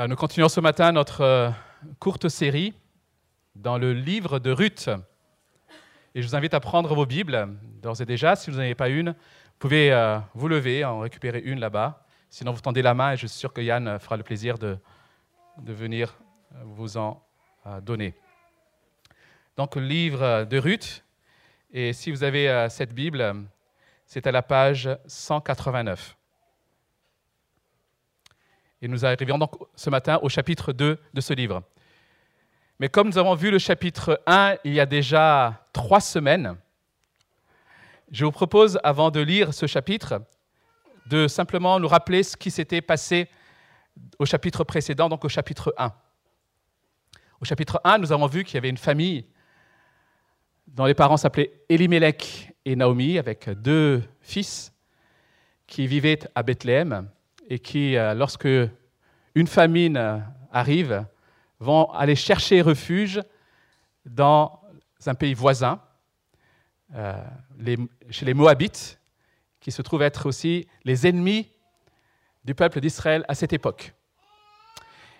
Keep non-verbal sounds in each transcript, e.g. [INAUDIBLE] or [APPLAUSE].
Euh, Nous continuons ce matin notre euh, courte série dans le livre de Ruth. Et je vous invite à prendre vos Bibles, d'ores et déjà. Si vous n'en avez pas une, vous pouvez euh, vous lever, en récupérer une là-bas. Sinon, vous tendez la main et je suis sûr que Yann fera le plaisir de, venir vous en donner. Donc, le livre de Ruth. Et si vous avez cette Bible, c'est à la page 189. Et nous arrivons donc ce matin au chapitre 2 de ce livre. Mais comme nous avons vu le chapitre 1 il y a déjà trois semaines, je vous propose, avant de lire ce chapitre, de simplement nous rappeler ce qui s'était passé au chapitre précédent, donc au chapitre 1. Au chapitre 1, nous avons vu qu'il y avait une famille dont les parents s'appelaient Elimelech et Naomi, avec deux fils qui vivaient à Bethléem et qui, euh, lorsque une famine euh, arrive, vont aller chercher refuge dans un pays voisin, euh, chez les Moabites, qui se trouvent être aussi les ennemis du peuple d'Israël à cette époque.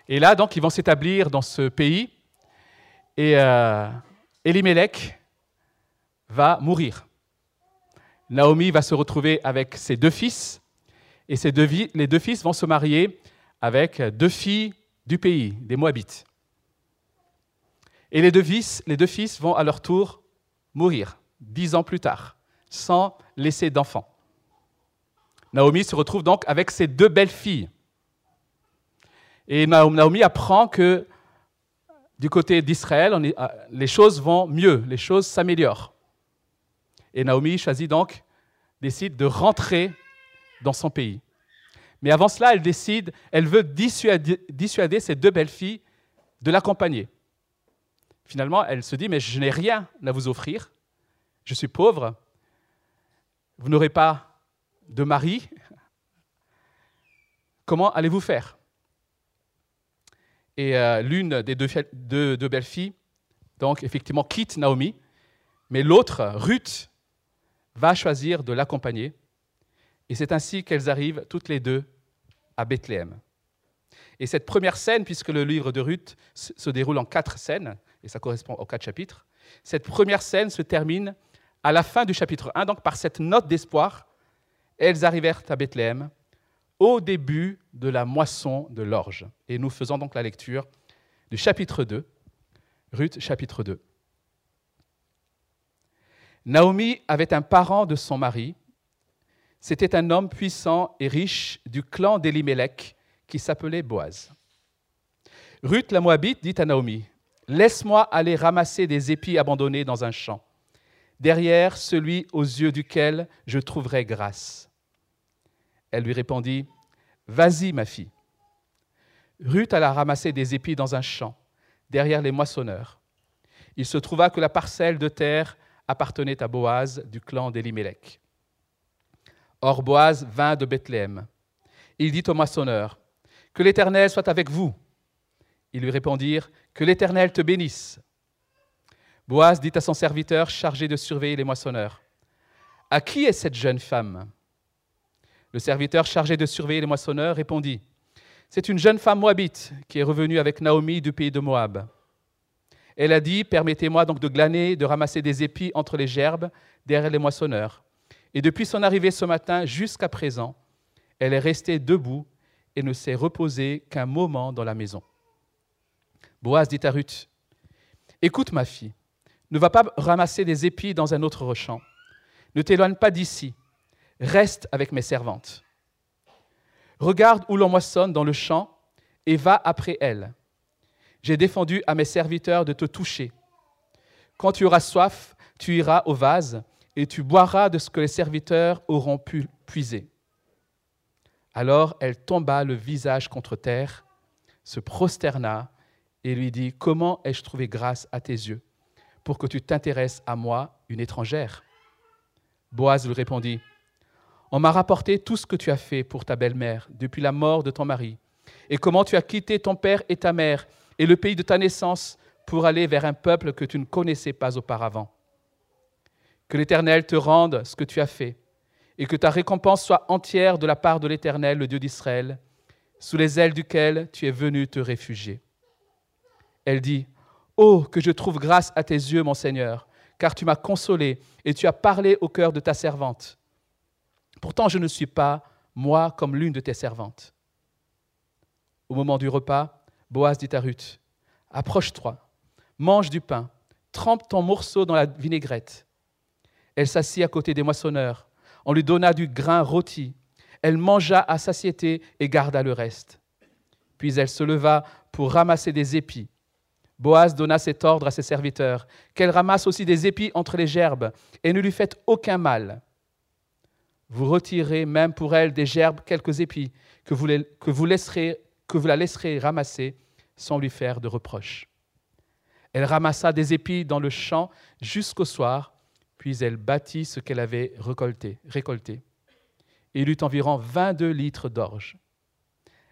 Et là, donc, ils vont s'établir dans ce pays, et euh, Elimelech va mourir. Naomi va se retrouver avec ses deux fils, et ces deux les deux fils vont se marier avec deux filles du pays, des Moabites. Et les deux fils, les deux fils vont à leur tour mourir, dix ans plus tard, sans laisser d'enfants. Naomi se retrouve donc avec ses deux belles filles. Et Na- Naomi apprend que du côté d'Israël, euh, les choses vont mieux, les choses s'améliorent. Et Naomi choisit donc, décide de rentrer dans son pays. Mais avant cela, elle décide, elle veut dissuader, dissuader ses deux belles filles de l'accompagner. Finalement, elle se dit, mais je n'ai rien à vous offrir, je suis pauvre, vous n'aurez pas de mari, comment allez-vous faire? Et euh, l'une des deux belles filles, donc effectivement, quitte Naomi, mais l'autre, Ruth, va choisir de l'accompagner. Et c'est ainsi qu'elles arrivent toutes les deux à Bethléem. Et cette première scène, puisque le livre de Ruth se déroule en quatre scènes, et ça correspond aux quatre chapitres, cette première scène se termine à la fin du chapitre 1, donc par cette note d'espoir. Elles arrivèrent à Bethléem au début de la moisson de l'orge. Et nous faisons donc la lecture du chapitre 2, Ruth chapitre 2. Naomi avait un parent de son mari. C'était un homme puissant et riche du clan d'Elimelech qui s'appelait Boaz. Ruth la Moabite dit à Naomi Laisse-moi aller ramasser des épis abandonnés dans un champ, derrière celui aux yeux duquel je trouverai grâce. Elle lui répondit Vas-y, ma fille. Ruth alla ramasser des épis dans un champ, derrière les moissonneurs. Il se trouva que la parcelle de terre appartenait à Boaz du clan d'Elimelech. Or Boaz vint de Bethléem. Il dit au moissonneur Que l'Éternel soit avec vous. Ils lui répondirent Que l'Éternel te bénisse. Boaz dit à son serviteur chargé de surveiller les moissonneurs À qui est cette jeune femme? Le serviteur chargé de surveiller les moissonneurs répondit C'est une jeune femme moabite qui est revenue avec Naomi du pays de Moab. Elle a dit Permettez-moi donc de glaner, de ramasser des épis entre les gerbes derrière les moissonneurs. Et depuis son arrivée ce matin jusqu'à présent, elle est restée debout et ne s'est reposée qu'un moment dans la maison. Boaz dit à Ruth Écoute, ma fille, ne va pas ramasser des épis dans un autre champ. Ne t'éloigne pas d'ici. Reste avec mes servantes. Regarde où l'on moissonne dans le champ et va après elles. J'ai défendu à mes serviteurs de te toucher. Quand tu auras soif, tu iras au vase et tu boiras de ce que les serviteurs auront pu puiser. Alors elle tomba le visage contre terre, se prosterna et lui dit, Comment ai-je trouvé grâce à tes yeux pour que tu t'intéresses à moi, une étrangère? Boaz lui répondit, On m'a rapporté tout ce que tu as fait pour ta belle-mère depuis la mort de ton mari, et comment tu as quitté ton père et ta mère et le pays de ta naissance pour aller vers un peuple que tu ne connaissais pas auparavant. Que l'Éternel te rende ce que tu as fait, et que ta récompense soit entière de la part de l'Éternel, le Dieu d'Israël, sous les ailes duquel tu es venu te réfugier. Elle dit, Oh, que je trouve grâce à tes yeux, mon Seigneur, car tu m'as consolé et tu as parlé au cœur de ta servante. Pourtant, je ne suis pas, moi, comme l'une de tes servantes. Au moment du repas, Boaz dit à Ruth, Approche-toi, mange du pain, trempe ton morceau dans la vinaigrette. Elle s'assit à côté des moissonneurs. On lui donna du grain rôti. Elle mangea à satiété et garda le reste. Puis elle se leva pour ramasser des épis. Boaz donna cet ordre à ses serviteurs, qu'elle ramasse aussi des épis entre les gerbes, et ne lui faites aucun mal. Vous retirez même pour elle des gerbes quelques épis, que vous, la laisserez ramasser sans lui faire de reproches. Elle ramassa des épis dans le champ jusqu'au soir, puis elle bâtit ce qu'elle avait récolté. récolté. Il eut environ 22 litres d'orge.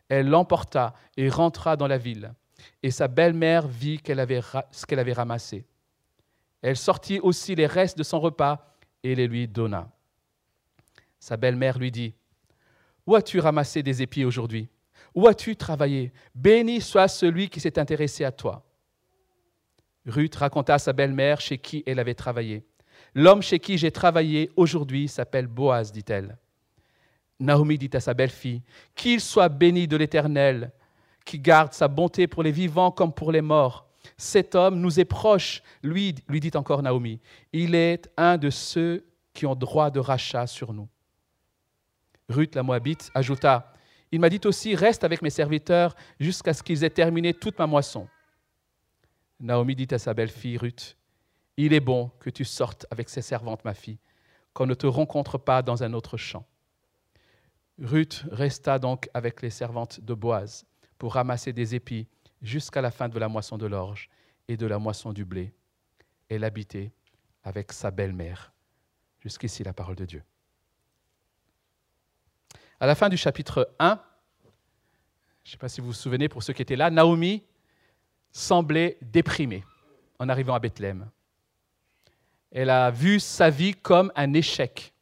Elle l'emporta et rentra dans la ville, et sa belle-mère vit ce qu'elle avait ramassé. Elle sortit aussi les restes de son repas et les lui donna. Sa belle-mère lui dit, Où as-tu ramassé des épis aujourd'hui? Où as-tu travaillé? Béni soit celui qui s'est intéressé à toi. Ruth raconta à sa belle-mère chez qui elle avait travaillé. L'homme chez qui j'ai travaillé aujourd'hui s'appelle Boaz, dit-elle. Naomi dit à sa belle-fille, Qu'il soit béni de l'Éternel, qui garde sa bonté pour les vivants comme pour les morts. Cet homme nous est proche, lui, lui dit encore Naomi. Il est un de ceux qui ont droit de rachat sur nous. Ruth la Moabite ajouta, Il m'a dit aussi, reste avec mes serviteurs jusqu'à ce qu'ils aient terminé toute ma moisson. Naomi dit à sa belle-fille Ruth, Il est bon que tu sortes avec ses servantes, ma fille, qu'on ne te rencontre pas dans un autre champ. Ruth resta donc avec les servantes de Boaz pour ramasser des épis jusqu'à la fin de la moisson de l'orge et de la moisson du blé. Elle habitait avec sa belle-mère. Jusqu'ici la parole de Dieu. À la fin du chapitre 1, je ne sais pas si vous vous souvenez pour ceux qui étaient là, Naomi semblait déprimée en arrivant à Bethléem. Elle a vu sa vie comme un échec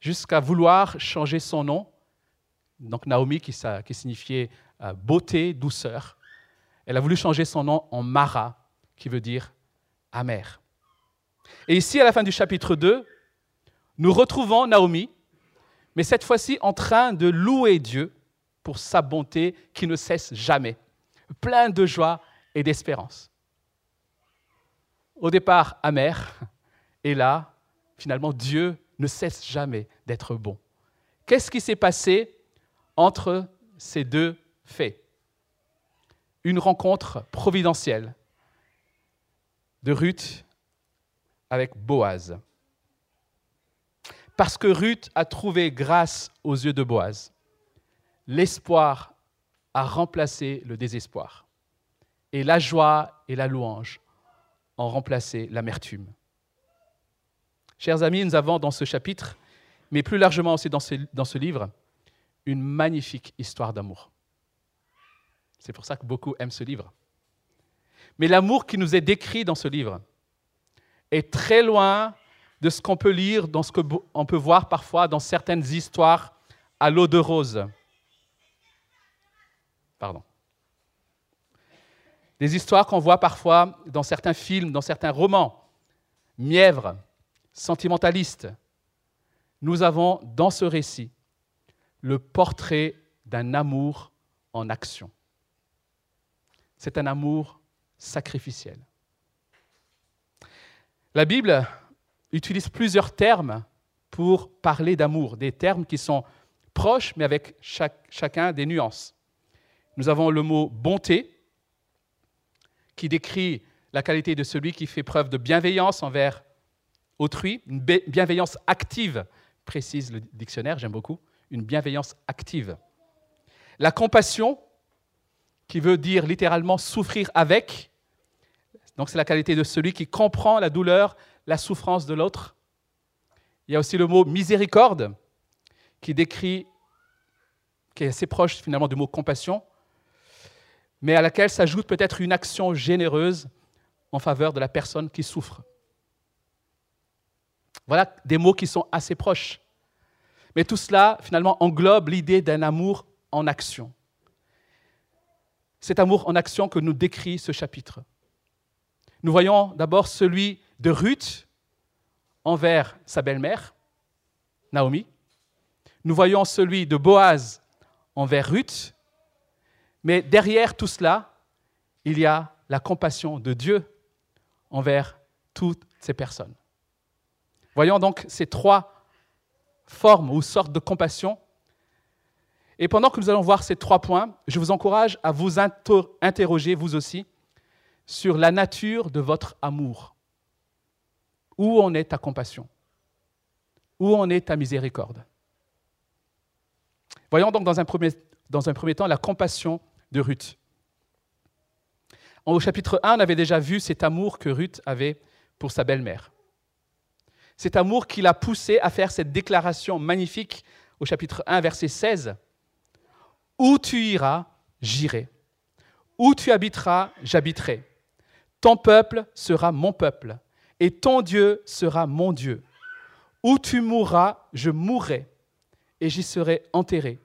jusqu'à vouloir changer son nom. Donc Naomi, qui, signifiait euh, beauté, douceur, elle a voulu changer son nom en Mara, qui veut dire amer. Et ici, à la fin du chapitre 2, nous retrouvons Naomi, mais cette fois-ci en train de louer Dieu pour sa bonté qui ne cesse jamais, plein de joie et d'espérance. Au départ, amer, et là, finalement, Dieu ne cesse jamais d'être bon. Qu'est-ce qui s'est passé entre ces deux faits? Une rencontre providentielle de Ruth avec Boaz. Parce que Ruth a trouvé grâce aux yeux de Boaz. L'espoir a remplacé le désespoir. Et la joie et la louange ont remplacé l'amertume. Chers amis, nous avons dans ce chapitre, mais plus largement aussi dans ce, livre, une magnifique histoire d'amour. C'est pour ça que beaucoup aiment ce livre. Mais l'amour qui nous est décrit dans ce livre est très loin de ce qu'on peut lire, dans ce qu'on peut voir parfois dans certaines histoires à l'eau de rose. Pardon. Des histoires qu'on voit parfois dans certains films, dans certains romans. Mièvre, sentimentaliste, nous avons dans ce récit le portrait d'un amour en action. C'est un amour sacrificiel. La Bible utilise plusieurs termes pour parler d'amour, des termes qui sont proches mais avec chacun des nuances. Nous avons le mot bonté, qui décrit la qualité de celui qui fait preuve de bienveillance envers autrui, une bienveillance active, précise le dictionnaire, j'aime beaucoup, une bienveillance active. La compassion, qui veut dire littéralement souffrir avec, donc c'est la qualité de celui qui comprend la douleur, la souffrance de l'autre. Il y a aussi le mot miséricorde, qui décrit, qui est assez proche finalement du mot compassion, mais à laquelle s'ajoute peut-être une action généreuse en faveur de la personne qui souffre. Voilà des mots qui sont assez proches. Mais tout cela, finalement, englobe l'idée d'un amour en action. Cet amour en action que nous décrit ce chapitre. Nous voyons d'abord celui de Ruth envers sa belle-mère, Naomi. Nous voyons celui de Boaz envers Ruth. Mais derrière tout cela, il y a la compassion de Dieu envers toutes ces personnes. Voyons donc ces trois formes ou sortes de compassion. Et pendant que nous allons voir ces trois points, je vous encourage à vous interroger, vous aussi, sur la nature de votre amour. Où en est ta compassion? Où en est ta miséricorde? Voyons donc dans un premier, dans un premier temps la compassion de Ruth. Au chapitre 1, on avait déjà vu cet amour que Ruth avait pour sa belle-mère. Cet amour qui l'a poussé à faire cette déclaration magnifique au chapitre 1, verset 16. Où tu iras, j'irai. Où tu habiteras, j'habiterai. Ton peuple sera mon peuple, et ton Dieu sera mon Dieu. Où tu mourras, je mourrai, et j'y serai enterré.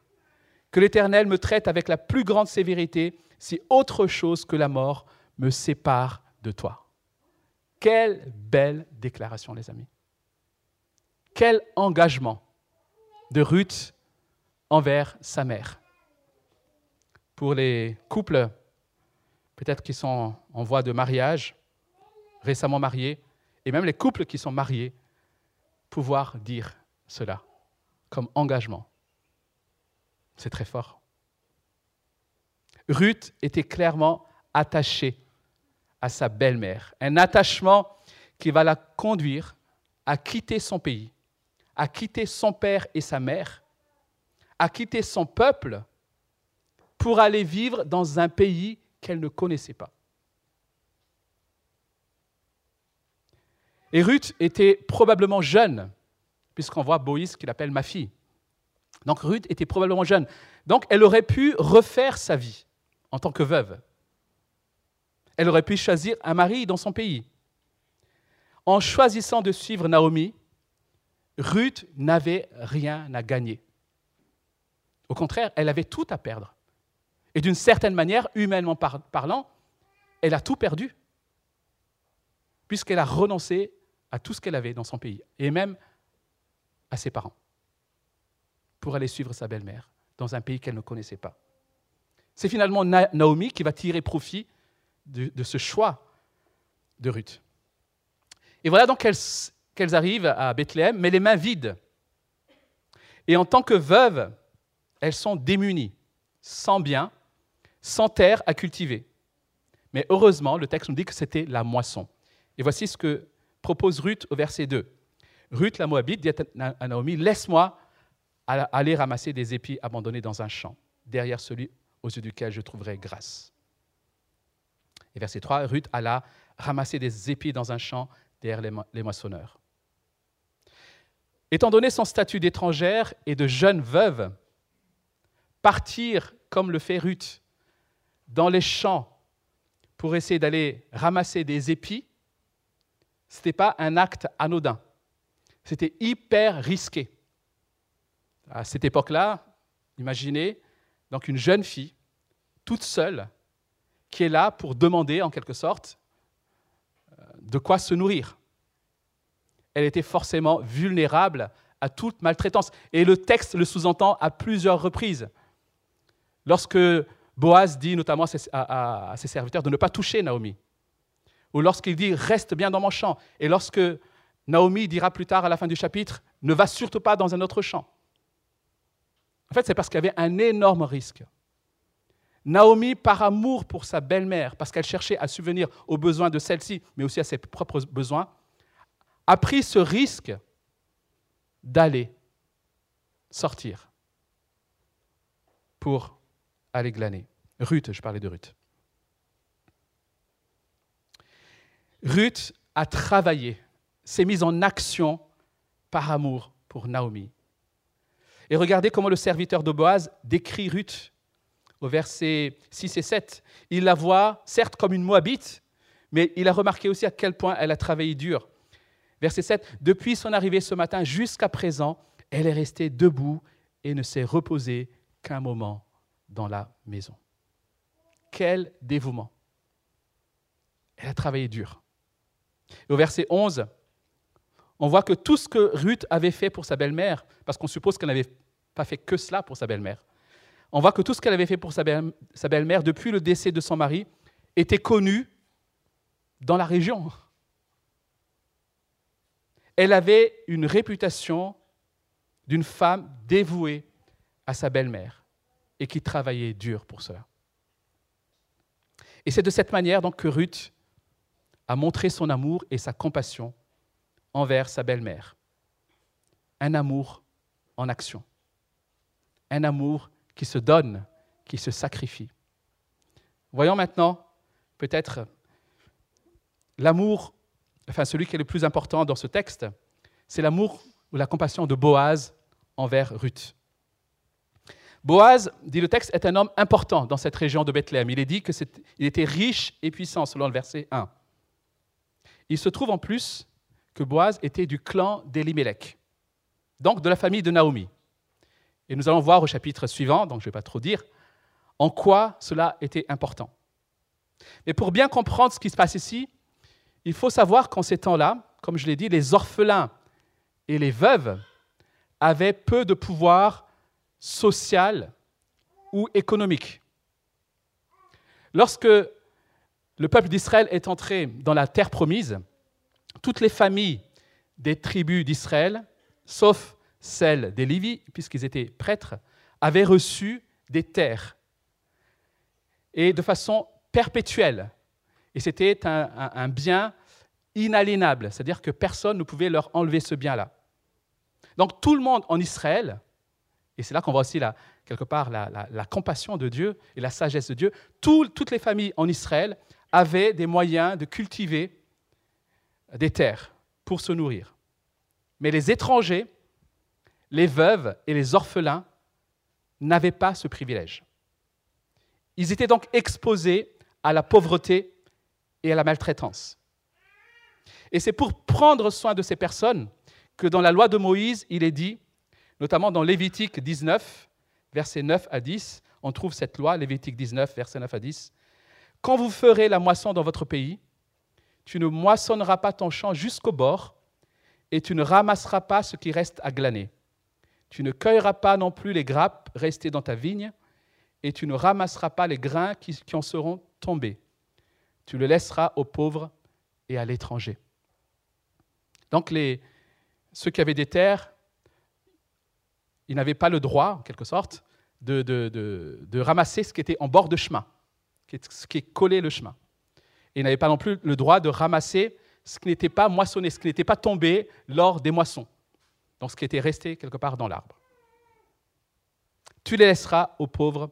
Que l'Éternel me traite avec la plus grande sévérité si autre chose que la mort me sépare de toi. Quelle belle déclaration, les amis. Quel engagement de Ruth envers sa mère. Pour les couples, peut-être qui sont en voie de mariage, récemment mariés, et même les couples qui sont mariés, pouvoir dire cela comme engagement. C'est très fort. Ruth était clairement attachée à sa belle-mère, un attachement qui va la conduire à quitter son pays, à quitter son père et sa mère, à quitter son peuple pour aller vivre dans un pays qu'elle ne connaissait pas. Et Ruth était probablement jeune, puisqu'on voit Boïs qui l'appelle ma fille. Donc Ruth était probablement jeune. Donc elle aurait pu refaire sa vie en tant que veuve. Elle aurait pu choisir un mari dans son pays. En choisissant de suivre Naomi, Ruth n'avait rien à gagner. Au contraire, elle avait tout à perdre. Et d'une certaine manière, humainement parlant, elle a tout perdu, puisqu'elle a renoncé à tout ce qu'elle avait dans son pays, et même à ses parents, pour aller suivre sa belle-mère dans un pays qu'elle ne connaissait pas. C'est finalement Naomi qui va tirer profit de, ce choix de Ruth. Et voilà donc qu'elles arrivent à Bethléem, mais les mains vides. Et en tant que veuves, elles sont démunies, sans bien, sans terre à cultiver. Mais heureusement, le texte nous dit que c'était la moisson. Et voici ce que propose Ruth au verset 2. Ruth, la Moabite, dit à Naomi, laisse-moi aller ramasser des épis abandonnés dans un champ, derrière celui aux yeux duquel je trouverai grâce. Et verset 3, Ruth alla ramasser des épis dans un champ derrière les moissonneurs. Étant donné son statut d'étrangère et de jeune veuve, partir comme le fait Ruth dans les champs pour essayer d'aller ramasser des épis, ce n'était pas un acte anodin. C'était hyper risqué. À cette époque-là, imaginez donc une jeune fille, toute seule, qui est là pour demander, en quelque sorte, euh, de quoi se nourrir. Elle était forcément vulnérable à toute maltraitance. Et le texte le sous-entend à plusieurs reprises. Lorsque Boaz dit notamment à ses, serviteurs de ne pas toucher Naomi, ou lorsqu'il dit reste bien dans mon champ, et lorsque Naomi dira plus tard à la fin du chapitre ne va surtout pas dans un autre champ. En fait, c'est parce qu'il y avait un énorme risque. Naomi, par amour pour sa belle-mère, parce qu'elle cherchait à subvenir aux besoins de celle-ci, mais aussi à ses propres besoins, a pris ce risque d'aller sortir pour aller glaner. Ruth, je parlais de Ruth. Ruth a travaillé, s'est mise en action par amour pour Naomi. Et regardez comment le serviteur de Boaz décrit Ruth au verset 6 et 7. Il la voit, certes, comme une Moabite, mais il a remarqué aussi à quel point elle a travaillé dur. Verset 7. Depuis son arrivée ce matin jusqu'à présent, elle est restée debout et ne s'est reposée qu'un moment dans la maison. Quel dévouement. Elle a travaillé dur. Et au verset 11, on voit que tout ce que Ruth avait fait pour sa belle-mère, parce qu'on suppose qu'elle n'avait pas fait que cela pour sa belle-mère, on voit que tout ce qu'elle avait fait pour sa belle-mère depuis le décès de son mari était connu dans la région. Elle avait une réputation d'une femme dévouée à sa belle-mère et qui travaillait dur pour cela. Et c'est de cette manière donc que Ruth a montré son amour et sa compassion envers sa belle-mère. Un amour en action. Un amour qui se donne, qui se sacrifie. Voyons maintenant peut-être l'amour, enfin celui qui est le plus important dans ce texte, c'est l'amour ou la compassion de Boaz envers Ruth. Boaz, dit le texte, est un homme important dans cette région de Bethléem. Il est dit qu'il était riche et puissant, selon le verset 1. Il se trouve en plus que Boaz était du clan d'Elimelech, donc de la famille de Naomi. Et nous allons voir au chapitre suivant, donc je ne vais pas trop dire, en quoi cela était important. Mais pour bien comprendre ce qui se passe ici, il faut savoir qu'en ces temps-là, comme je l'ai dit, les orphelins et les veuves avaient peu de pouvoir social ou économique. Lorsque le peuple d'Israël est entré dans la terre promise, toutes les familles des tribus d'Israël, sauf celles des Lévis, puisqu'ils étaient prêtres, avaient reçu des terres, et de façon perpétuelle. Et c'était un, bien inaliénable, c'est-à-dire que personne ne pouvait leur enlever ce bien-là. Donc tout le monde en Israël et c'est là qu'on voit aussi, quelque part, la, compassion de Dieu et la sagesse de Dieu. toutes les familles en Israël avaient des moyens de cultiver des terres pour se nourrir. Mais les étrangers, les veuves et les orphelins n'avaient pas ce privilège. Ils étaient donc exposés à la pauvreté et à la maltraitance. Et c'est pour prendre soin de ces personnes que dans la loi de Moïse, il est dit Notamment dans Lévitique 19, versets 9 à 10, on trouve cette loi, Lévitique 19, versets 9 à 10. Quand vous ferez la moisson dans votre pays, tu ne moissonneras pas ton champ jusqu'au bord, et tu ne ramasseras pas ce qui reste à glaner. Tu ne cueilleras pas non plus les grappes restées dans ta vigne, et tu ne ramasseras pas les grains qui, en seront tombés. Tu le laisseras aux pauvres et à l'étranger. Donc les, ceux qui avaient des terres ils n'avaient pas le droit, en quelque sorte, de, de, ramasser ce qui était en bord de chemin, ce qui est collé le chemin. Et ils n'avaient pas non plus le droit de ramasser ce qui n'était pas moissonné, ce qui n'était pas tombé lors des moissons, donc ce qui était resté quelque part dans l'arbre. Tu les laisseras aux pauvres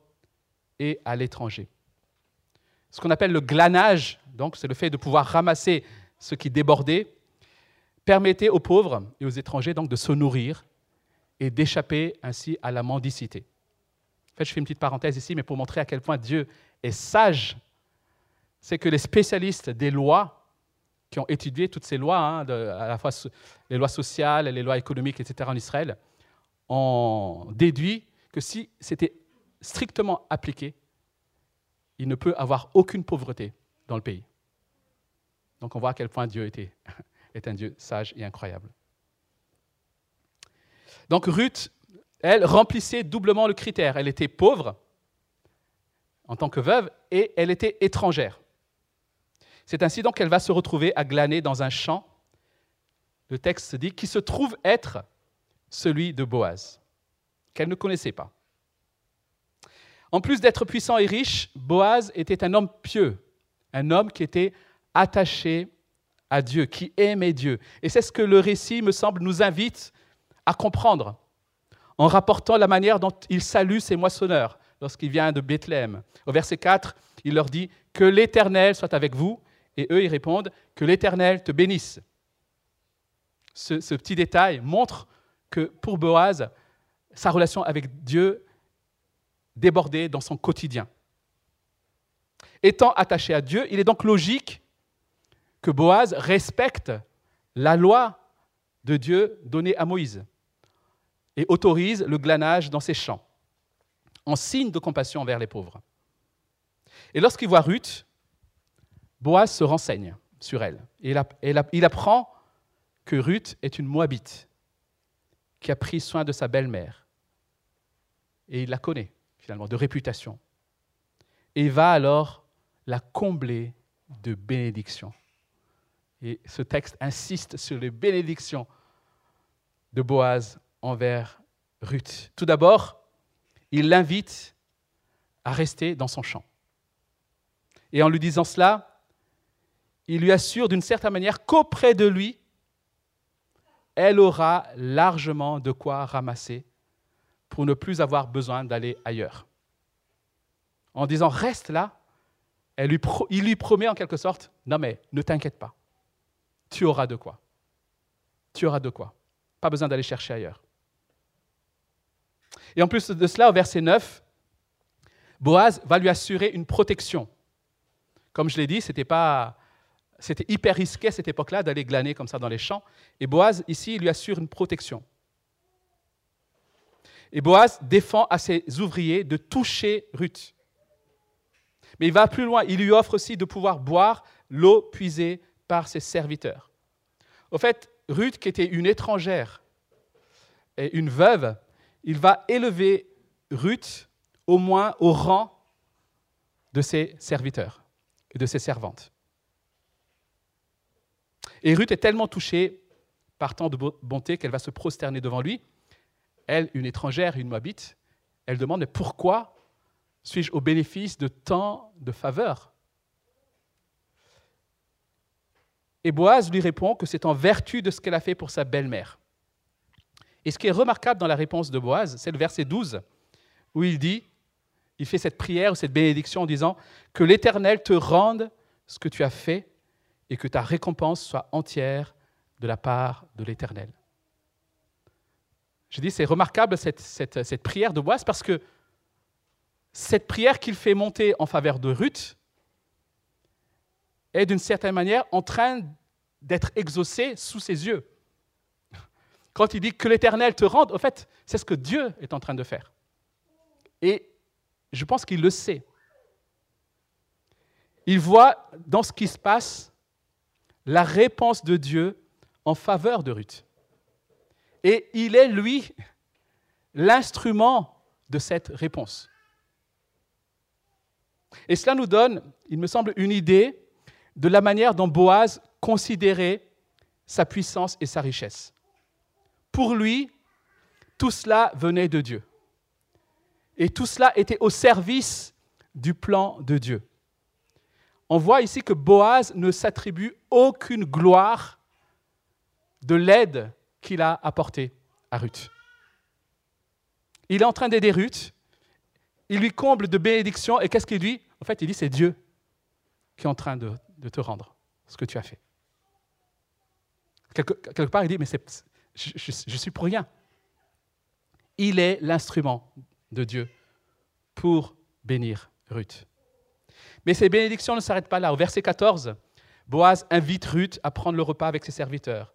et à l'étranger. Ce qu'on appelle le glanage, donc c'est le fait de pouvoir ramasser ce qui débordait, permettait aux pauvres et aux étrangers donc de se nourrir et d'échapper ainsi à la mendicité. En fait, je fais une petite parenthèse ici, mais pour montrer à quel point Dieu est sage, c'est que les spécialistes des lois, qui ont étudié toutes ces lois, hein, à la fois les lois sociales, les lois économiques, etc., en Israël, ont déduit que si c'était strictement appliqué, il ne peut avoir aucune pauvreté dans le pays. Donc on voit à quel point Dieu était, [LAUGHS] est un Dieu sage et incroyable. Donc Ruth, elle remplissait doublement le critère. Elle était pauvre en tant que veuve et elle était étrangère. C'est ainsi donc qu'elle va se retrouver à glaner dans un champ, le texte dit, qui se trouve être celui de Boaz, qu'elle ne connaissait pas. En plus d'être puissant et riche, Boaz était un homme pieux, un homme qui était attaché à Dieu, qui aimait Dieu. Et c'est ce que le récit, me semble, nous invite à comprendre en rapportant la manière dont il salue ses moissonneurs lorsqu'il vient de Bethléem. Au verset 4, il leur dit Que l'Éternel soit avec vous. Et eux, ils répondent Que l'Éternel te bénisse. Ce, ce, petit détail montre que pour Boaz, sa relation avec Dieu débordait dans son quotidien. Étant attaché à Dieu, il est donc logique que Boaz respecte la loi de Dieu donnée à Moïse et autorise le glanage dans ses champs. en signe de compassion envers les pauvres. Et lorsqu'il voit Ruth, Boaz se renseigne sur elle. Et il apprend que Ruth est une Moabite qui a pris soin de sa belle-mère. Et il la connaît, finalement, de réputation. Et va alors la combler de bénédictions. Et ce texte insiste sur les bénédictions de Boaz envers Ruth. Tout d'abord, il l'invite à rester dans son champ. Et en lui disant cela, il lui assure d'une certaine manière qu'auprès de lui, elle aura largement de quoi ramasser pour ne plus avoir besoin d'aller ailleurs. En disant reste là, il lui promet en quelque sorte, non mais ne t'inquiète pas, tu auras de quoi. Tu auras de quoi. Pas besoin d'aller chercher ailleurs. Et en plus de cela, au verset 9, Boaz va lui assurer une protection. Comme je l'ai dit, c'était pas c'était hyper risqué à cette époque-là d'aller glaner comme ça dans les champs. Et Boaz, ici, lui assure une protection. Et Boaz défend à ses ouvriers de toucher Ruth. Mais il va plus loin. Il lui offre aussi de pouvoir boire l'eau puisée par ses serviteurs. Au fait, Ruth, qui était une étrangère et une veuve, il va élever Ruth au moins au rang de ses serviteurs et de ses servantes. Et Ruth est tellement touchée par tant de bonté qu'elle va se prosterner devant lui. Elle, une étrangère, une moabite, elle demande Mais pourquoi suis-je au bénéfice de tant de faveurs? Et Boaz lui répond que c'est en vertu de ce qu'elle a fait pour sa belle-mère. Et ce qui est remarquable dans la réponse de Boaz, c'est le verset 12, où il dit, il fait cette prière ou cette bénédiction en disant, que l'Éternel te rende ce que tu as fait et que ta récompense soit entière de la part de l'Éternel. Je dis, c'est remarquable cette, cette, cette, prière de Boaz parce que cette prière qu'il fait monter en faveur de Ruth est d'une certaine manière en train d'être exaucée sous ses yeux. Quand il dit que l'Éternel te rende, en fait, c'est ce que Dieu est en train de faire. Et je pense qu'il le sait. Il voit dans ce qui se passe la réponse de Dieu en faveur de Ruth. Et il est, lui, l'instrument de cette réponse. Et cela nous donne, il me semble, une idée de la manière dont Boaz considérait sa puissance et sa richesse. Pour lui, tout cela venait de Dieu. Et tout cela était au service du plan de Dieu on voit ici que Boaz ne s'attribue aucune gloire de l'aide qu'il a apportée à Ruth. Il est en train d'aider Ruth, il lui comble de bénédictions, et qu'est-ce qu'il dit? En fait, il dit, c'est Dieu qui est en train de, te rendre ce que tu as fait. Quelque, part, il dit, mais je, suis pour rien. Il est l'instrument de Dieu pour bénir Ruth. Mais ces bénédictions ne s'arrêtent pas là. Au verset 14, Boaz invite Ruth à prendre le repas avec ses serviteurs.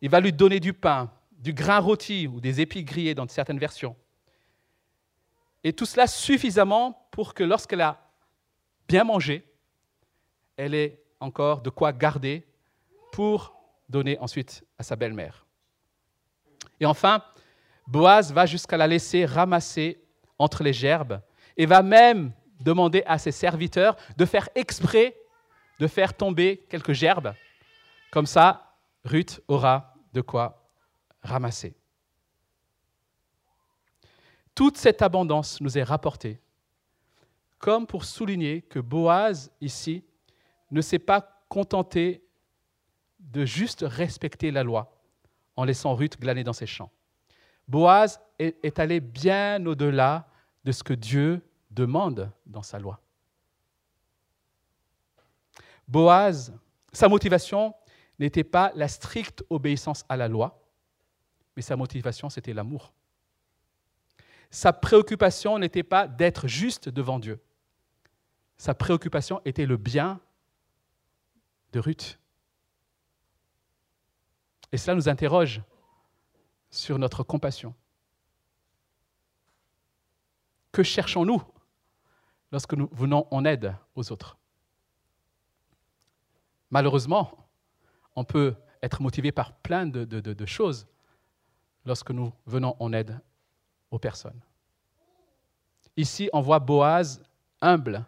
Il va lui donner du pain, du grain rôti ou des épis grillés dans certaines versions. Et tout cela suffisamment pour que lorsqu'elle a bien mangé, elle ait encore de quoi garder pour donner ensuite à sa belle-mère. Et enfin, Boaz va jusqu'à la laisser ramasser entre les gerbes et va même demander à ses serviteurs de faire exprès de faire tomber quelques gerbes. Comme ça, Ruth aura de quoi ramasser. Toute cette abondance nous est rapportée comme pour souligner que Boaz, ici, ne s'est pas contenté de juste respecter la loi en laissant Ruth glaner dans ses champs. Boaz est allé bien au-delà de ce que Dieu demande dans sa loi. Boaz, sa motivation n'était pas la stricte obéissance à la loi, mais sa motivation, c'était l'amour. Sa préoccupation n'était pas d'être juste devant Dieu. Sa préoccupation était le bien de Ruth. Et cela nous interroge sur notre compassion. Que cherchons-nous lorsque nous venons en aide aux autres Malheureusement, on peut être motivé par plein de, choses lorsque nous venons en aide aux personnes. Ici, on voit Boaz humble,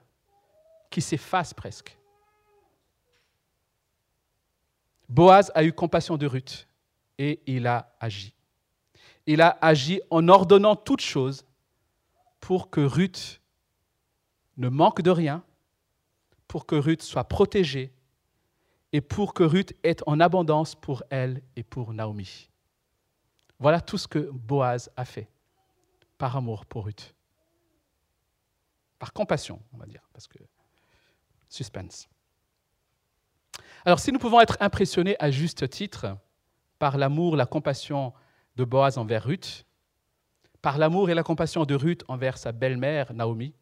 qui s'efface presque. Boaz a eu compassion de Ruth et il a agi. Il a agi en ordonnant toutes choses pour que Ruth ne manque de rien, pour que Ruth soit protégée et pour que Ruth ait en abondance pour elle et pour Naomi. Voilà tout ce que Boaz a fait par amour pour Ruth. Par compassion, on va dire, parce que suspense. Alors si nous pouvons être impressionnés à juste titre par l'amour, la compassion de Boaz envers Ruth, par l'amour et la compassion de Ruth envers sa belle-mère Naomi,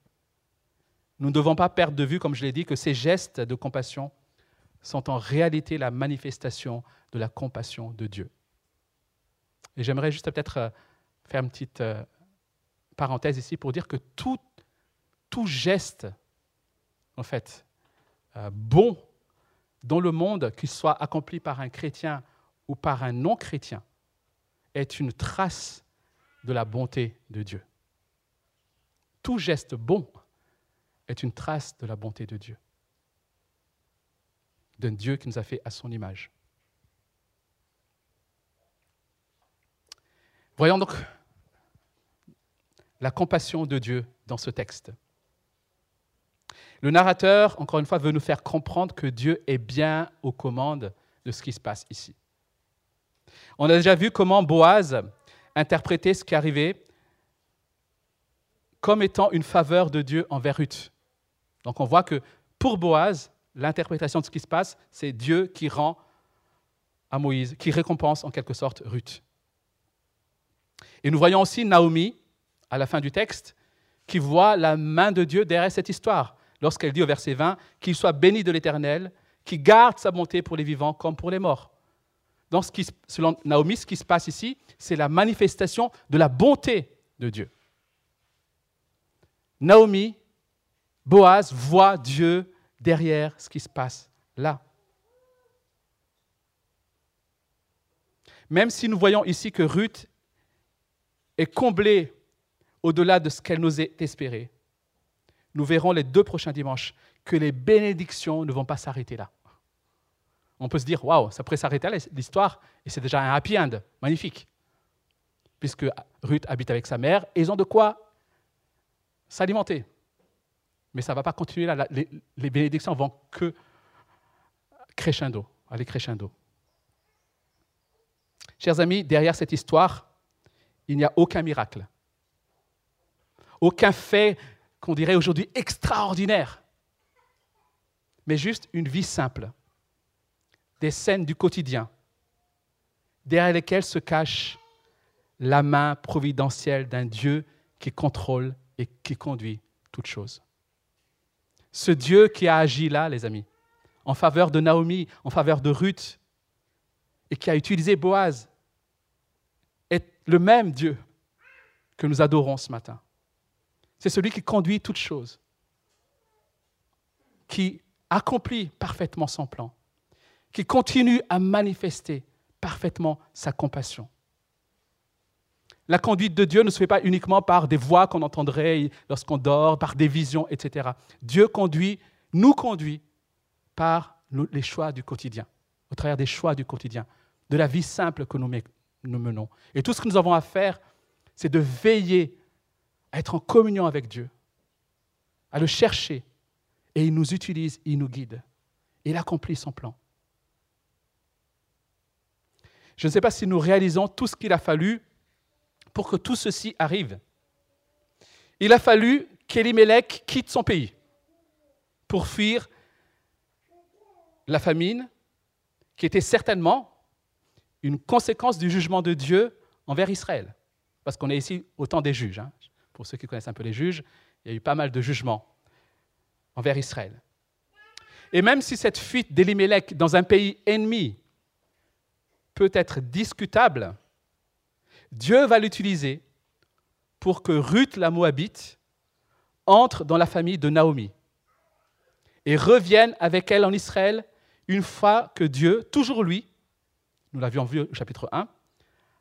nous ne devons pas perdre de vue, comme je l'ai dit, que ces gestes de compassion sont en réalité la manifestation de la compassion de Dieu. Et j'aimerais juste peut-être euh, faire une petite euh, parenthèse ici pour dire que tout, tout geste, en fait, euh, bon dans le monde, qu'il soit accompli par un chrétien ou par un non-chrétien, est une trace de la bonté de Dieu. Tout geste bon est une trace de la bonté de Dieu, d'un Dieu qui nous a fait à son image. Voyons donc la compassion de Dieu dans ce texte. Le narrateur, encore une fois, veut nous faire comprendre que Dieu est bien aux commandes de ce qui se passe ici. On a déjà vu comment Boaz interprétait ce qui arrivait comme étant une faveur de Dieu envers Ruth. Donc on voit que pour Boaz, l'interprétation de ce qui se passe, c'est Dieu qui rend à Moïse, qui récompense en quelque sorte Ruth. Et nous voyons aussi Naomi, à la fin du texte, qui voit la main de Dieu derrière cette histoire, lorsqu'elle dit au verset 20, qu'il soit béni de l'Éternel, qui garde sa bonté pour les vivants comme pour les morts. Donc, selon Naomi, ce qui se passe ici, c'est la manifestation de la bonté de Dieu. Naomi, Boaz voit Dieu derrière ce qui se passe là. Même si nous voyons ici que Ruth est comblée au-delà de ce qu'elle nous est espéré, nous verrons les deux prochains dimanches que les bénédictions ne vont pas s'arrêter là. On peut se dire, waouh, ça pourrait s'arrêter là, l'histoire, et c'est déjà un happy end, magnifique. Puisque Ruth habite avec sa mère, et ils ont de quoi s'alimenter. Mais ça ne va pas continuer là, les, bénédictions vont que crescendo, aller crescendo. Chers amis, derrière cette histoire, il n'y a aucun miracle. Aucun fait qu'on dirait aujourd'hui extraordinaire. Mais juste une vie simple. Des scènes du quotidien, derrière lesquelles se cache la main providentielle d'un Dieu qui contrôle et qui conduit toutes choses. Ce Dieu qui a agi là, les amis, en faveur de Naomi, en faveur de Ruth, et qui a utilisé Boaz le même Dieu que nous adorons ce matin. C'est celui qui conduit toutes choses, qui accomplit parfaitement son plan, qui continue à manifester parfaitement sa compassion. La conduite de Dieu ne se fait pas uniquement par des voix qu'on entendrait lorsqu'on dort, par des visions, etc. Dieu conduit, nous conduit par les choix du quotidien, au travers des choix du quotidien, de la vie simple que nous menons. Et tout ce que nous avons à faire, c'est de veiller à être en communion avec Dieu, à le chercher. Et il nous utilise, il nous guide. Il accomplit son plan. Je ne sais pas si nous réalisons tout ce qu'il a fallu pour que tout ceci arrive. Il a fallu qu'Elimelech quitte son pays pour fuir la famine, qui était certainement une conséquence du jugement de Dieu envers Israël. Parce qu'on est ici au temps des juges. Hein. Pour ceux qui connaissent un peu les juges, il y a eu pas mal de jugements envers Israël. Et même si cette fuite d'Elimelech dans un pays ennemi peut être discutable, Dieu va l'utiliser pour que Ruth la Moabite entrent dans la famille de Naomi et reviennent avec elle en Israël une fois que Dieu, toujours lui, nous l'avions vu au chapitre 1,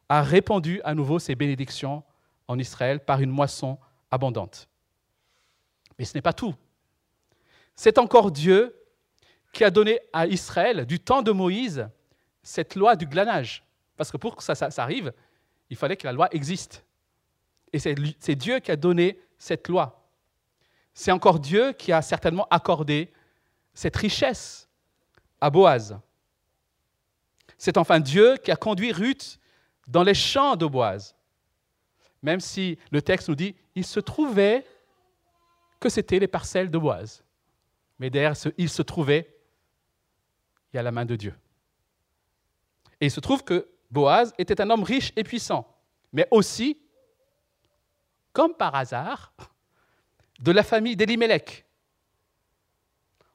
a répandu à nouveau ses bénédictions en Israël par une moisson abondante. Mais ce n'est pas tout. C'est encore Dieu qui a donné à Israël, du temps de Moïse, cette loi du glanage. Parce que pour que ça, arrive, il fallait que la loi existe. Et c'est Dieu qui a donné cette loi. C'est encore Dieu qui a certainement accordé cette richesse à Boaz. C'est enfin Dieu qui a conduit Ruth dans les champs de Boaz. Même si le texte nous dit, il se trouvait que c'était les parcelles de Boaz. Mais derrière ce il se trouvait, il y a la main de Dieu. Et il se trouve que Boaz était un homme riche et puissant, mais aussi, comme par hasard, [LAUGHS] de la famille d'Elimelech.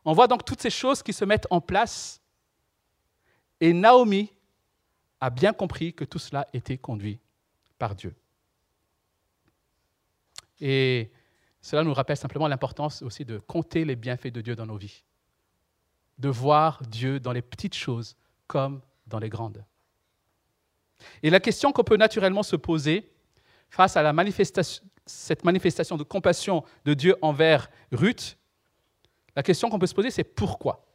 On voit donc toutes ces choses qui se mettent en place. Et Naomi a bien compris que tout cela était conduit par Dieu. Et cela nous rappelle simplement l'importance aussi de compter les bienfaits de Dieu dans nos vies, de voir Dieu dans les petites choses comme dans les grandes. Et la question qu'on peut naturellement se poser face à cette manifestation de compassion de Dieu envers Ruth, la question qu'on peut se poser, c'est pourquoi?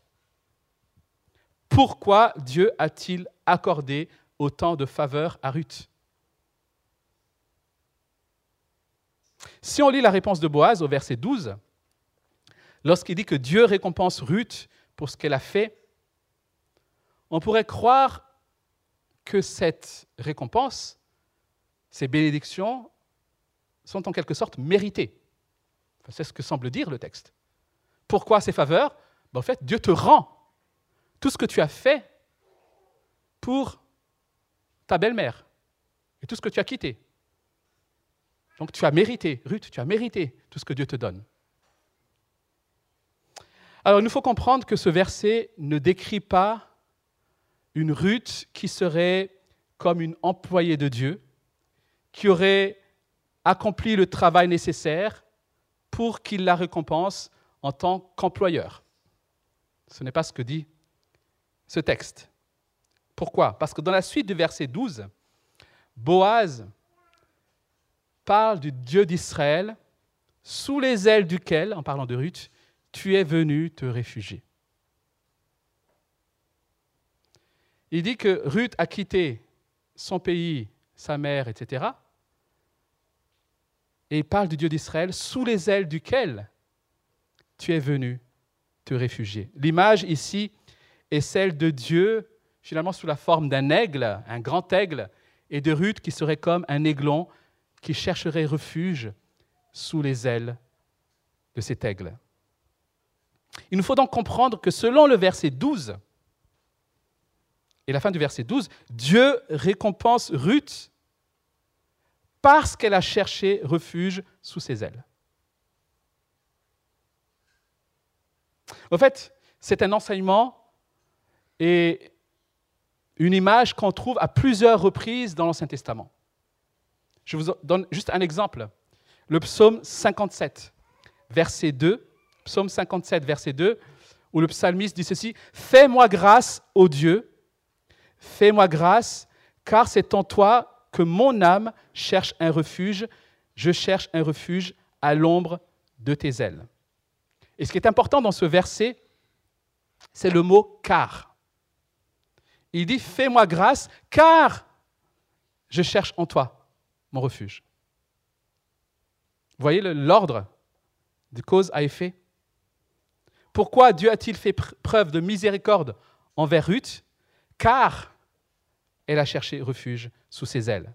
Pourquoi Dieu a-t-il accordé autant de faveurs à Ruth? Si on lit la réponse de Boaz au verset 12, lorsqu'il dit que Dieu récompense Ruth pour ce qu'elle a fait, on pourrait croire que cette récompense, ces bénédictions, sont en quelque sorte méritées. c'est ce que semble dire le texte. Pourquoi ces faveurs? Ben, En fait, Dieu te rend tout ce que tu as fait pour ta belle-mère et tout ce que tu as quitté. Donc tu as mérité, Ruth, tu as mérité tout ce que Dieu te donne. Alors il nous faut comprendre que ce verset ne décrit pas une Ruth qui serait comme une employée de Dieu, qui aurait accompli le travail nécessaire pour qu'il la récompense en tant qu'employeur. Ce n'est pas ce que dit ce texte. Pourquoi? Parce que dans la suite du verset 12, Boaz parle du Dieu d'Israël, sous les ailes duquel, en parlant de Ruth, tu es venu te réfugier. Il dit que Ruth a quitté son pays, sa mère, etc. Et il parle du Dieu d'Israël, sous les ailes duquel tu es venu te réfugier. L'image ici est celle de Dieu, finalement sous la forme d'un aigle, un grand aigle, et de Ruth qui serait comme un aiglon qui chercherait refuge sous les ailes de cet aigle. Il nous faut donc comprendre que selon le verset 12, et la fin du verset 12, Dieu récompense Ruth parce qu'elle a cherché refuge sous ses ailes. En fait, c'est un enseignement et une image qu'on trouve à plusieurs reprises dans l'Ancien Testament. Je vous donne juste un exemple. Le psaume 57, verset 2. Psaume 57, verset 2, où le psalmiste dit ceci Fais-moi grâce, ô Dieu, fais-moi grâce, car c'est en toi que mon âme cherche un refuge. Je cherche un refuge à l'ombre de tes ailes. Et ce qui est important dans ce verset, c'est le mot car. Il dit Fais-moi grâce, car je cherche en toi mon refuge. Vous voyez l'ordre de cause à effet? Pourquoi Dieu a-t-il fait preuve de miséricorde envers Ruth? Car elle a cherché refuge sous ses ailes.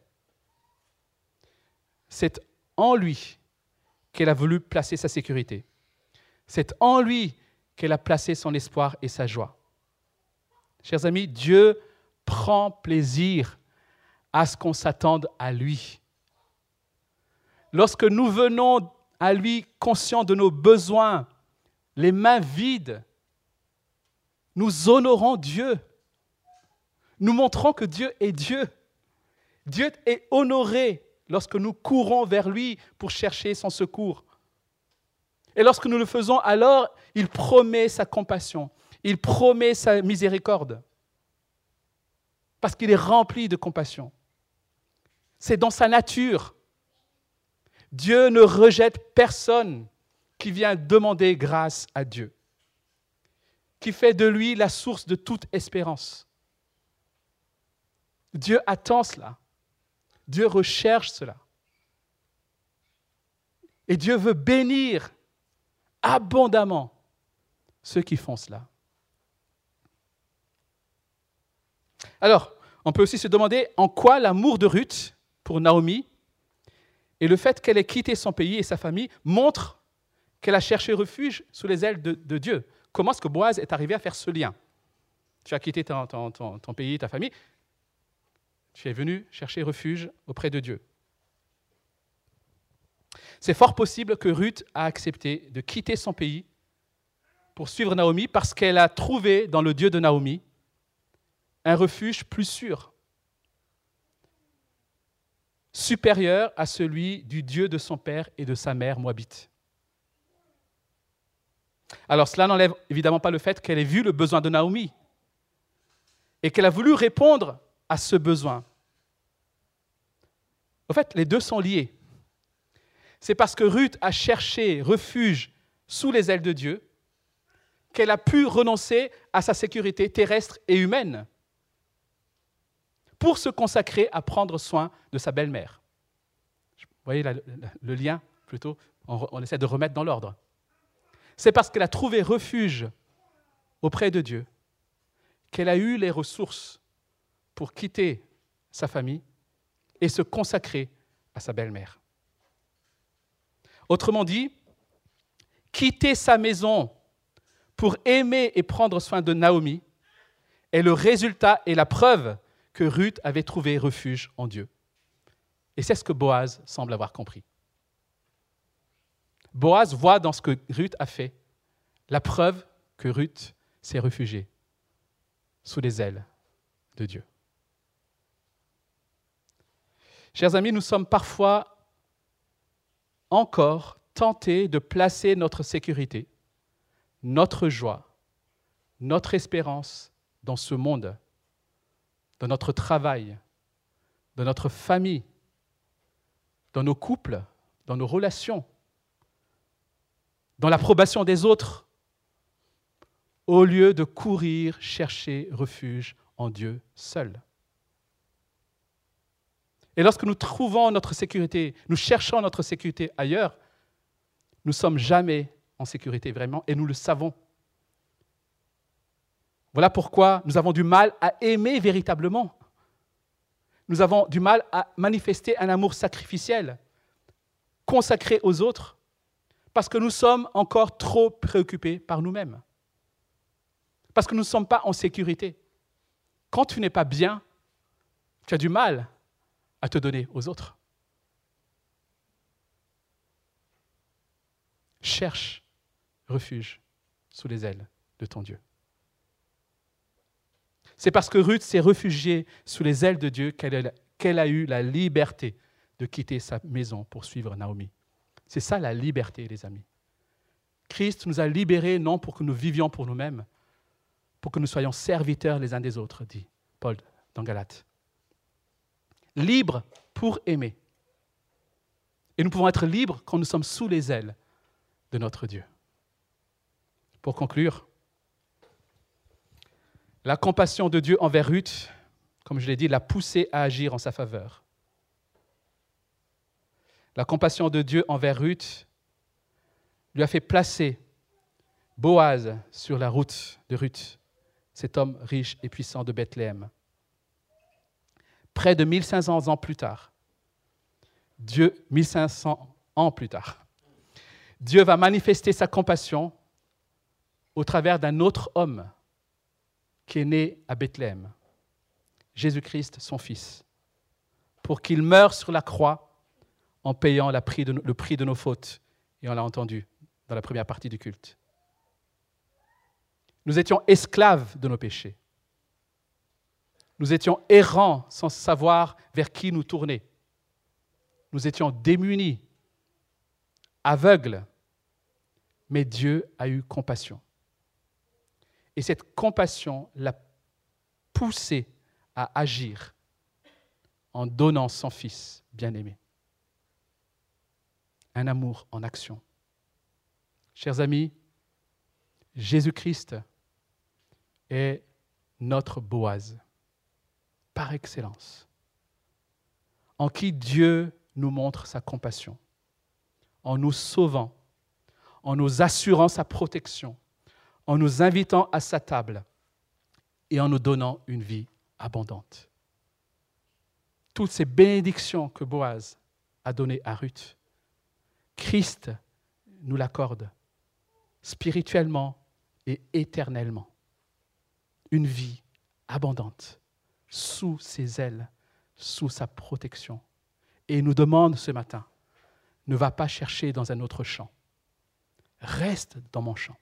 C'est en lui qu'elle a voulu placer sa sécurité. C'est en lui qu'elle a placé son espoir et sa joie. Chers amis, Dieu prend plaisir à ce qu'on s'attende à lui lorsque nous venons à lui conscients de nos besoins, les mains vides, nous honorons Dieu. Nous montrons que Dieu est Dieu. Dieu est honoré lorsque nous courons vers lui pour chercher son secours. Et lorsque nous le faisons, alors il promet sa compassion, il promet sa miséricorde, parce qu'il est rempli de compassion. C'est dans sa nature. Dieu ne rejette personne qui vient demander grâce à Dieu, qui fait de lui la source de toute espérance. Dieu attend cela. Dieu recherche cela. Et Dieu veut bénir abondamment ceux qui font cela. Alors, on peut aussi se demander en quoi l'amour de Ruth pour Naomi et le fait qu'elle ait quitté son pays et sa famille montre qu'elle a cherché refuge sous les ailes de, Dieu. Comment est-ce que Boaz est arrivé à faire ce lien? Tu as quitté ton, ton pays, ta famille, tu es venu chercher refuge auprès de Dieu. C'est fort possible que Ruth a accepté de quitter son pays pour suivre Naomi parce qu'elle a trouvé dans le Dieu de Naomi un refuge plus sûr, supérieur à celui du Dieu de son père et de sa mère moabite. Alors cela n'enlève évidemment pas le fait qu'elle ait vu le besoin de Naomi et qu'elle a voulu répondre à ce besoin. En fait, les deux sont liés c'est parce que Ruth a cherché refuge sous les ailes de Dieu qu'elle a pu renoncer à sa sécurité terrestre et humaine pour se consacrer à prendre soin de sa belle-mère. Vous voyez le, lien, plutôt, on essaie de remettre dans l'ordre. C'est parce qu'elle a trouvé refuge auprès de Dieu qu'elle a eu les ressources pour quitter sa famille et se consacrer à sa belle-mère. Autrement dit, quitter sa maison pour aimer et prendre soin de Naomi est le résultat et la preuve que Ruth avait trouvé refuge en Dieu. Et c'est ce que Boaz semble avoir compris. Boaz voit dans ce que Ruth a fait la preuve que Ruth s'est réfugiée sous les ailes de Dieu. Chers amis, nous sommes parfois encore tenter de placer notre sécurité, notre joie, notre espérance dans ce monde, dans notre travail, dans notre famille, dans nos couples, dans nos relations, dans l'approbation des autres, au lieu de courir chercher refuge en Dieu seul. Et lorsque nous trouvons notre sécurité, nous cherchons notre sécurité ailleurs, nous ne sommes jamais en sécurité vraiment et nous le savons. Voilà pourquoi nous avons du mal à aimer véritablement. Nous avons du mal à manifester un amour sacrificiel, consacré aux autres, parce que nous sommes encore trop préoccupés par nous-mêmes. Parce que nous ne sommes pas en sécurité. Quand tu n'es pas bien, tu as du mal à te donner aux autres. Cherche refuge sous les ailes de ton Dieu. C'est parce que Ruth s'est réfugiée sous les ailes de Dieu qu'elle a eu la liberté de quitter sa maison pour suivre Naomi. C'est ça la liberté, les amis. Christ nous a libérés non pour que nous vivions pour nous-mêmes, pour que nous soyons serviteurs les uns des autres, dit Paul dans Galates libres pour aimer. Et nous pouvons être libres quand nous sommes sous les ailes de notre Dieu. Pour conclure, la compassion de Dieu envers Ruth, comme je l'ai dit, l'a poussé à agir en sa faveur. La compassion de Dieu envers Ruth lui a fait placer Boaz sur la route de Ruth, cet homme riche et puissant de Bethléem près de 1500 ans plus tard, Dieu, 1500 ans plus tard, Dieu va manifester sa compassion au travers d'un autre homme qui est né à Bethléem, Jésus-Christ, son Fils, pour qu'il meure sur la croix en payant le prix de nos fautes. Et on l'a entendu dans la première partie du culte. Nous étions esclaves de nos péchés. Nous étions errants sans savoir vers qui nous tourner. Nous étions démunis, aveugles, Mais Dieu a eu compassion. Et cette compassion l'a poussé à agir en donnant son Fils bien-aimé. Un amour en action. Chers amis, Jésus-Christ est notre Boaz, par excellence, en qui Dieu nous montre sa compassion, en nous sauvant, en nous assurant sa protection, en nous invitant à sa table. Et en nous donnant une vie abondante. Toutes ces bénédictions que Boaz a données à Ruth, Christ nous l'accorde spirituellement et éternellement. Une vie abondante sous ses ailes, sous sa protection. Et nous demande ce matin, ne va pas chercher dans un autre champ. Reste dans mon champ.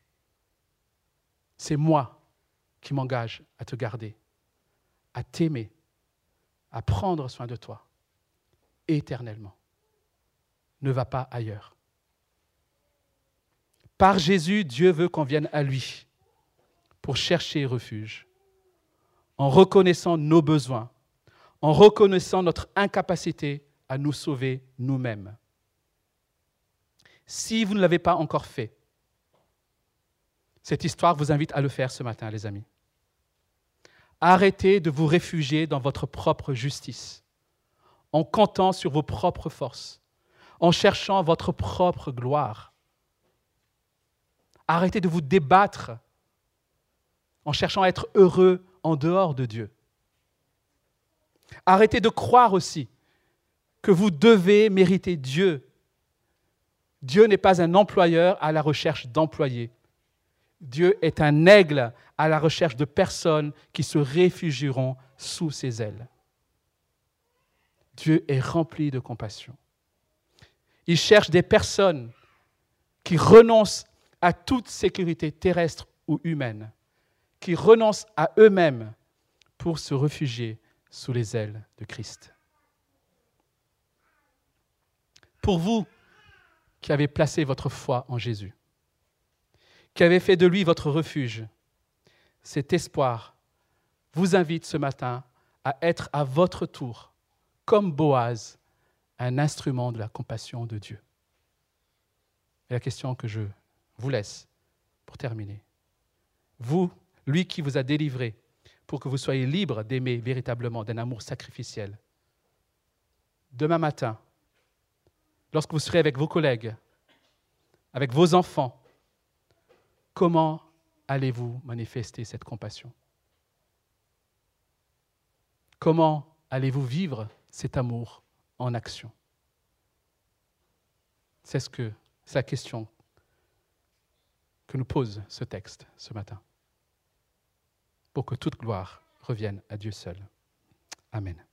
C'est moi qui m'engage à te garder, à t'aimer, à prendre soin de toi éternellement. Ne va pas ailleurs. Par Jésus, Dieu veut qu'on vienne à lui pour chercher refuge, en reconnaissant nos besoins, en reconnaissant notre incapacité à nous sauver nous-mêmes. Si vous ne l'avez pas encore fait, cette histoire vous invite à le faire ce matin, les amis. Arrêtez de vous réfugier dans votre propre justice, en comptant sur vos propres forces, en cherchant votre propre gloire. Arrêtez de vous débattre en cherchant à être heureux en dehors de Dieu. Arrêtez de croire aussi que vous devez mériter Dieu. Dieu n'est pas un employeur à la recherche d'employés. Dieu est un aigle à la recherche de personnes qui se réfugieront sous ses ailes. Dieu est rempli de compassion. Il cherche des personnes qui renoncent à toute sécurité terrestre ou humaine, qui renoncent à eux-mêmes pour se réfugier sous les ailes de Christ. Pour vous qui avez placé votre foi en Jésus, qui avez fait de lui votre refuge, cet espoir vous invite ce matin à être à votre tour, comme Boaz, un instrument de la compassion de Dieu. Et la question que je vous laisse pour terminer. Vous, lui qui vous a délivré pour que vous soyez libre d'aimer véritablement d'un amour sacrificiel. Demain matin, lorsque vous serez avec vos collègues, avec vos enfants, comment allez-vous manifester cette compassion? Comment allez-vous vivre cet amour en action? C'est ce que c'est la question que nous pose ce texte ce matin. Pour que toute gloire revienne à Dieu seul. Amen.